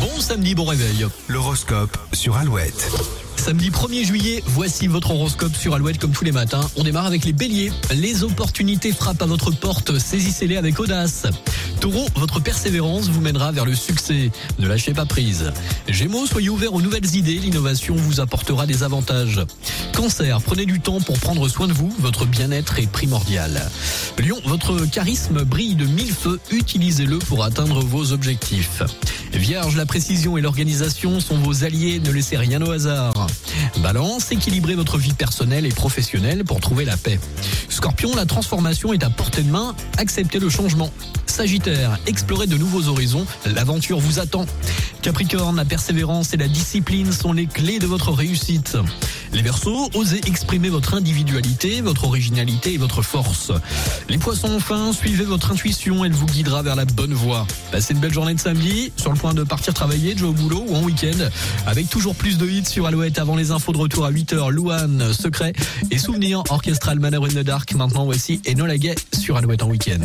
Bon samedi, bon réveil. L'horoscope sur Alouette. Samedi 1er juillet, voici votre horoscope sur Alouette comme tous les matins. On démarre avec les béliers. Les opportunités frappent à votre porte, saisissez-les avec audace. Taureau, votre persévérance vous mènera vers le succès. Ne lâchez pas prise. Gémeaux, soyez ouverts aux nouvelles idées, l'innovation vous apportera des avantages. Cancer, prenez du temps pour prendre soin de vous, votre bien-être est primordial. Lion, votre charisme brille de mille feux, utilisez-le pour atteindre vos objectifs. Vierge, la précision et l'organisation sont vos alliés, ne laissez rien au hasard. Balance, équilibrez votre vie personnelle et professionnelle pour trouver la paix. Scorpion, la transformation est à portée de main, acceptez le changement. Sagittaire, explorez de nouveaux horizons, l'aventure vous attend. Capricorne, la persévérance et la discipline sont les clés de votre réussite. Les Verseaux, osez exprimer votre individualité, votre originalité et votre force. Les Poissons, enfin, suivez votre intuition, elle vous guidera vers la bonne voie. Passez une belle journée de samedi, sur le point de partir travailler, jouer au boulot ou en week-end, avec toujours plus de hits sur Alouette avant les infos de retour à 8h. Louane, Secret et Souvenirs, Orchestral Manœuvre in the Dark. Maintenant, voici Enola Gay sur Alouette en week-end.